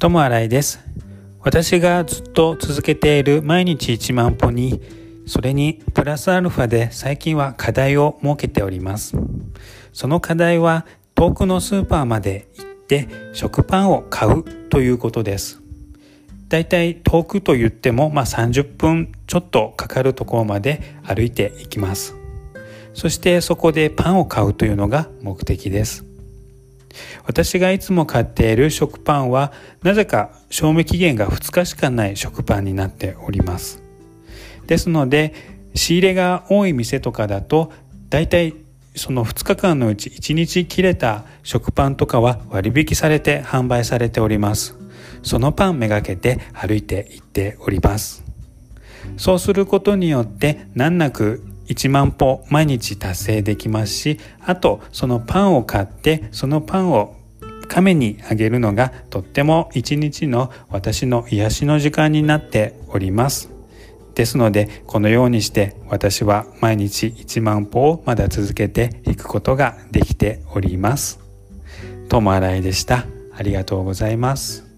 友新井です。私がずっと続けている毎日1万歩にそれにプラスアルファで最近は課題を設けております。その課題は遠くのスーパーまで行って食パンを買うということです。だいたい遠くと言っても、まあ、30分ちょっとかかるところまで歩いていきます。そしてそこでパンを買うというのが目的です。私がいつも買っている食パンはなぜか賞味期限が2日しかない食パンになっております。ですので仕入れが多い店とかだとだいたいその2日間のうち1日切れた食パンとかは割引されて販売されております。そのパンめがけて歩いて行っております。そうすることによって難なく1万歩毎日達成できますしあとそのパンを買ってそのパンを亀にあげるのがとっても一日の私の癒しの時間になっておりますですのでこのようにして私は毎日1万歩をまだ続けていくことができております。ともあらいでした。ありがとうございます。